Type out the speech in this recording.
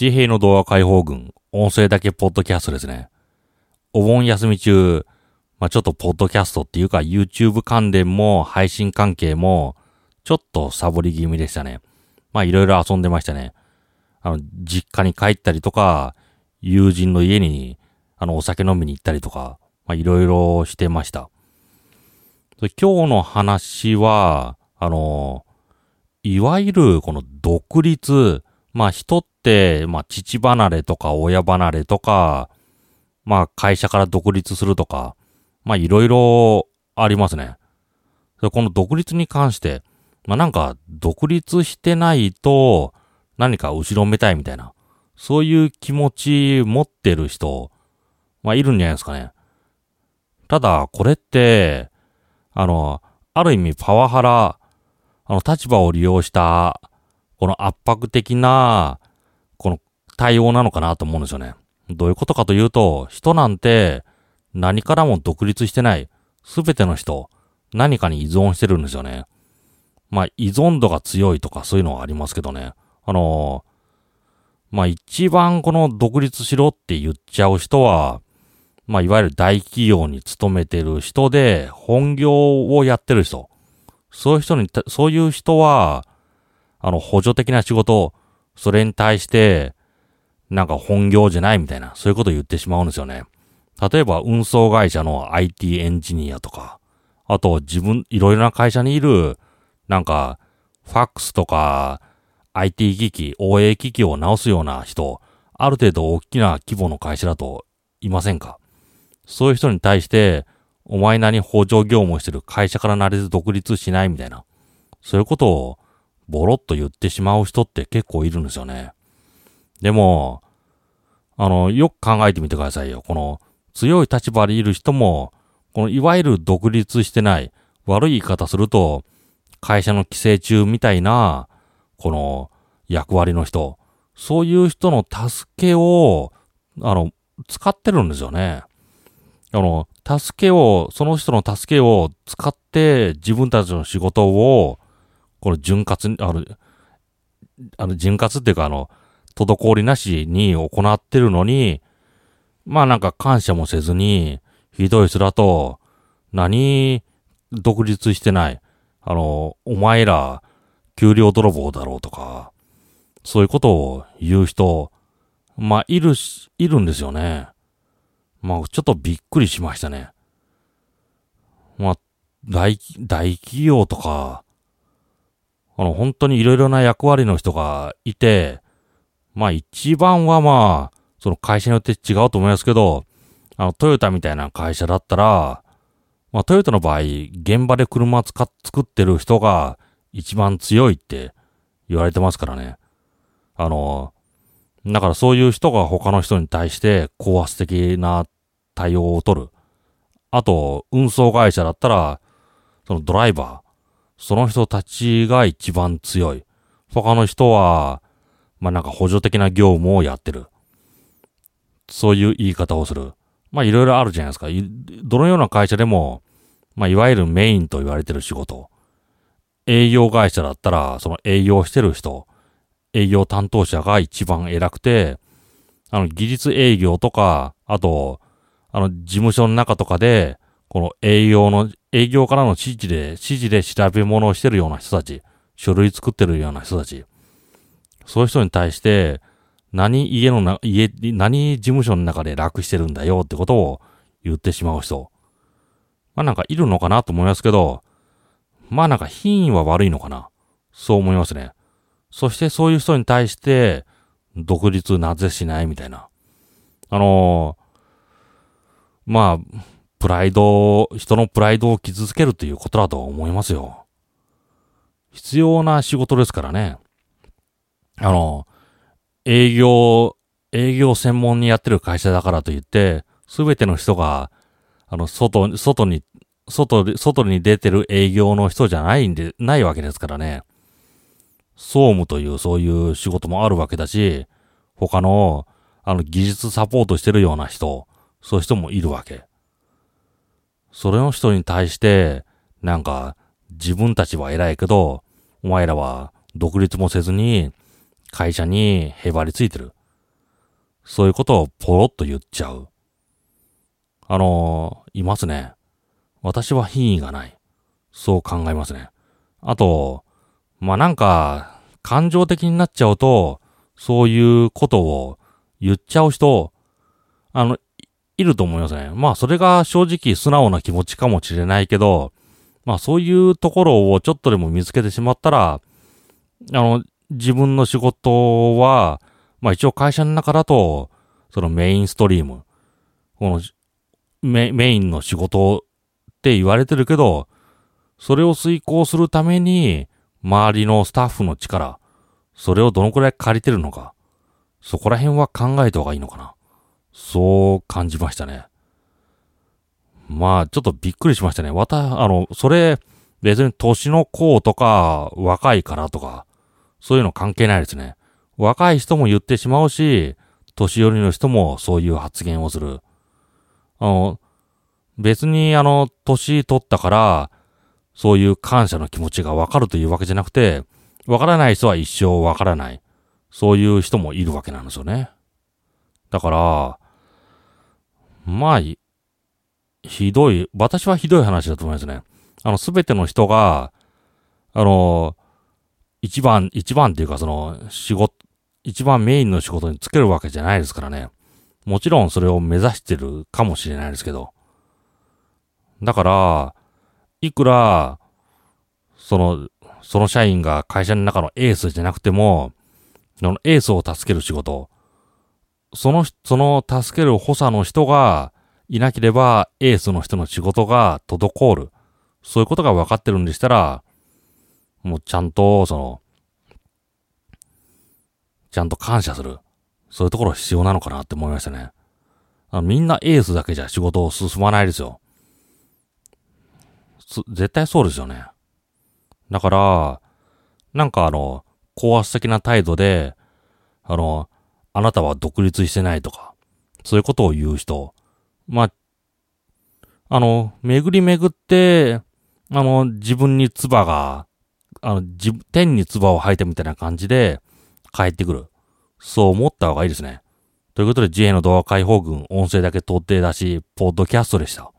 地平の動画解放軍、音声だけポッドキャストですね。お盆休み中、まあ、ちょっとポッドキャストっていうか YouTube 関連も配信関係も、ちょっとサボり気味でしたね。まあ、いろいろ遊んでましたね。あの、実家に帰ったりとか、友人の家に、あの、お酒飲みに行ったりとか、まあ、いろいろしてました。今日の話は、あの、いわゆるこの独立、まあ人って、まあ父離れとか親離れとか、まあ会社から独立するとか、まあいろいろありますね。この独立に関して、まあなんか独立してないと何か後ろめたいみたいな、そういう気持ち持ってる人、まあいるんじゃないですかね。ただこれって、あの、ある意味パワハラ、あの、立場を利用した、この圧迫的な、この対応なのかなと思うんですよね。どういうことかというと、人なんて何からも独立してない、すべての人、何かに依存してるんですよね。まあ、依存度が強いとかそういうのはありますけどね。あのまあ一番この独立しろって言っちゃう人は、まあ、いわゆる大企業に勤めてる人で、本業をやってる人。そういう人に、そういう人は、あの、補助的な仕事、それに対して、なんか本業じゃないみたいな、そういうことを言ってしまうんですよね。例えば、運送会社の IT エンジニアとか、あと、自分、いろいろな会社にいる、なんか、ファックスとか、IT 機器、OA 機器を直すような人、ある程度大きな規模の会社だといませんか？そういう人に対して、お前何補助業務をしてる会社からなれず独立しないみたいな。そういうことをボロッと言ってしまう人って結構いるんですよね。でも、あの、よく考えてみてくださいよ。この強い立場でいる人も、このいわゆる独立してない、悪い言い方すると、会社の規制中みたいな、この役割の人、そういう人の助けを、あの、使ってるんですよね。あの、助けを、その人の助けを使って自分たちの仕事を、この潤滑、あの、あの、潤滑っていうかあの、滞りなしに行ってるのに、まあなんか感謝もせずに、ひどい人だと、何、独立してない。あの、お前ら、給料泥棒だろうとか、そういうことを言う人、まあ、いるし、いるんですよね。まあ、ちょっとびっくりしましたね。まあ、大、大企業とか、あの、本当にいろいろな役割の人がいて、まあ一番はまあ、その会社によって違うと思いますけど、あの、トヨタみたいな会社だったら、まあトヨタの場合、現場で車使っ、作ってる人が一番強いって言われてますからね。あの、だからそういう人が他の人に対して高圧的な対応を取る。あと、運送会社だったら、そのドライバー、その人たちが一番強い。他の人は、まあなんか補助的な業務をやってる。そういう言い方をする。まあいろいろあるじゃないですか。どのような会社でも、まあいわゆるメインと言われてる仕事。営業会社だったら、その営業してる人、営業担当者が一番偉くて、あの、技術営業とか、あと、あの、事務所の中とかで、この営業の、営業からの指示で、指示で調べ物をしてるような人たち、書類作ってるような人たち、そういう人に対して、何家のな、家、何事務所の中で楽してるんだよってことを言ってしまう人。まあなんかいるのかなと思いますけど、まあなんか品位は悪いのかな。そう思いますね。そしてそういう人に対して、独立なぜしないみたいな。あのー、まあ、プライド、人のプライドを傷つけるということだと思いますよ。必要な仕事ですからね。あの、営業、営業専門にやってる会社だからといって、すべての人が、あの、外、外に、外で、外に出てる営業の人じゃないんで、ないわけですからね。総務というそういう仕事もあるわけだし、他の、あの、技術サポートしてるような人、そういう人もいるわけ。それの人に対して、なんか、自分たちは偉いけど、お前らは独立もせずに、会社にへばりついてる。そういうことをポロッと言っちゃう。あのいますね。私は品位がない。そう考えますね。あと、まあ、なんか、感情的になっちゃうと、そういうことを言っちゃう人、あの、いると思いますね。まあ、それが正直素直な気持ちかもしれないけど、まあ、そういうところをちょっとでも見つけてしまったら、あの、自分の仕事は、まあ一応会社の中だと、そのメインストリーム、このメメインの仕事って言われてるけど、それを遂行するために、周りのスタッフの力、それをどのくらい借りてるのか、そこら辺は考えた方がいいのかな。そう感じましたね。まあ、ちょっとびっくりしましたね。わた、あの、それ、別に年の子とか、若いからとか、そういうの関係ないですね。若い人も言ってしまうし、年寄りの人もそういう発言をする。あの、別にあの、年取ったから、そういう感謝の気持ちがわかるというわけじゃなくて、わからない人は一生わからない。そういう人もいるわけなんですよね。だから、まあ、ひどい、私はひどい話だと思いますね。あの、すべての人が、あの、一番、一番っていうかその、仕事、一番メインの仕事につけるわけじゃないですからね。もちろんそれを目指してるかもしれないですけど。だから、いくら、その、その社員が会社の中のエースじゃなくても、そのエースを助ける仕事、その、その助ける補佐の人がいなければエースの人の仕事が滞る。そういうことが分かってるんでしたら、もうちゃんと、その、ちゃんと感謝する。そういうところ必要なのかなって思いましたね。あみんなエースだけじゃ仕事を進まないですよ。絶対そうですよね。だから、なんかあの、高圧的な態度で、あの、あなたは独立してないとか、そういうことを言う人。まあ、あの、巡り巡って、あの、自分に唾が、あの、自、天に唾を吐いたみたいな感じで帰ってくる。そう思った方がいいですね。ということで、自衛の動画解放軍、音声だけ通って出し、ポッドキャストでした。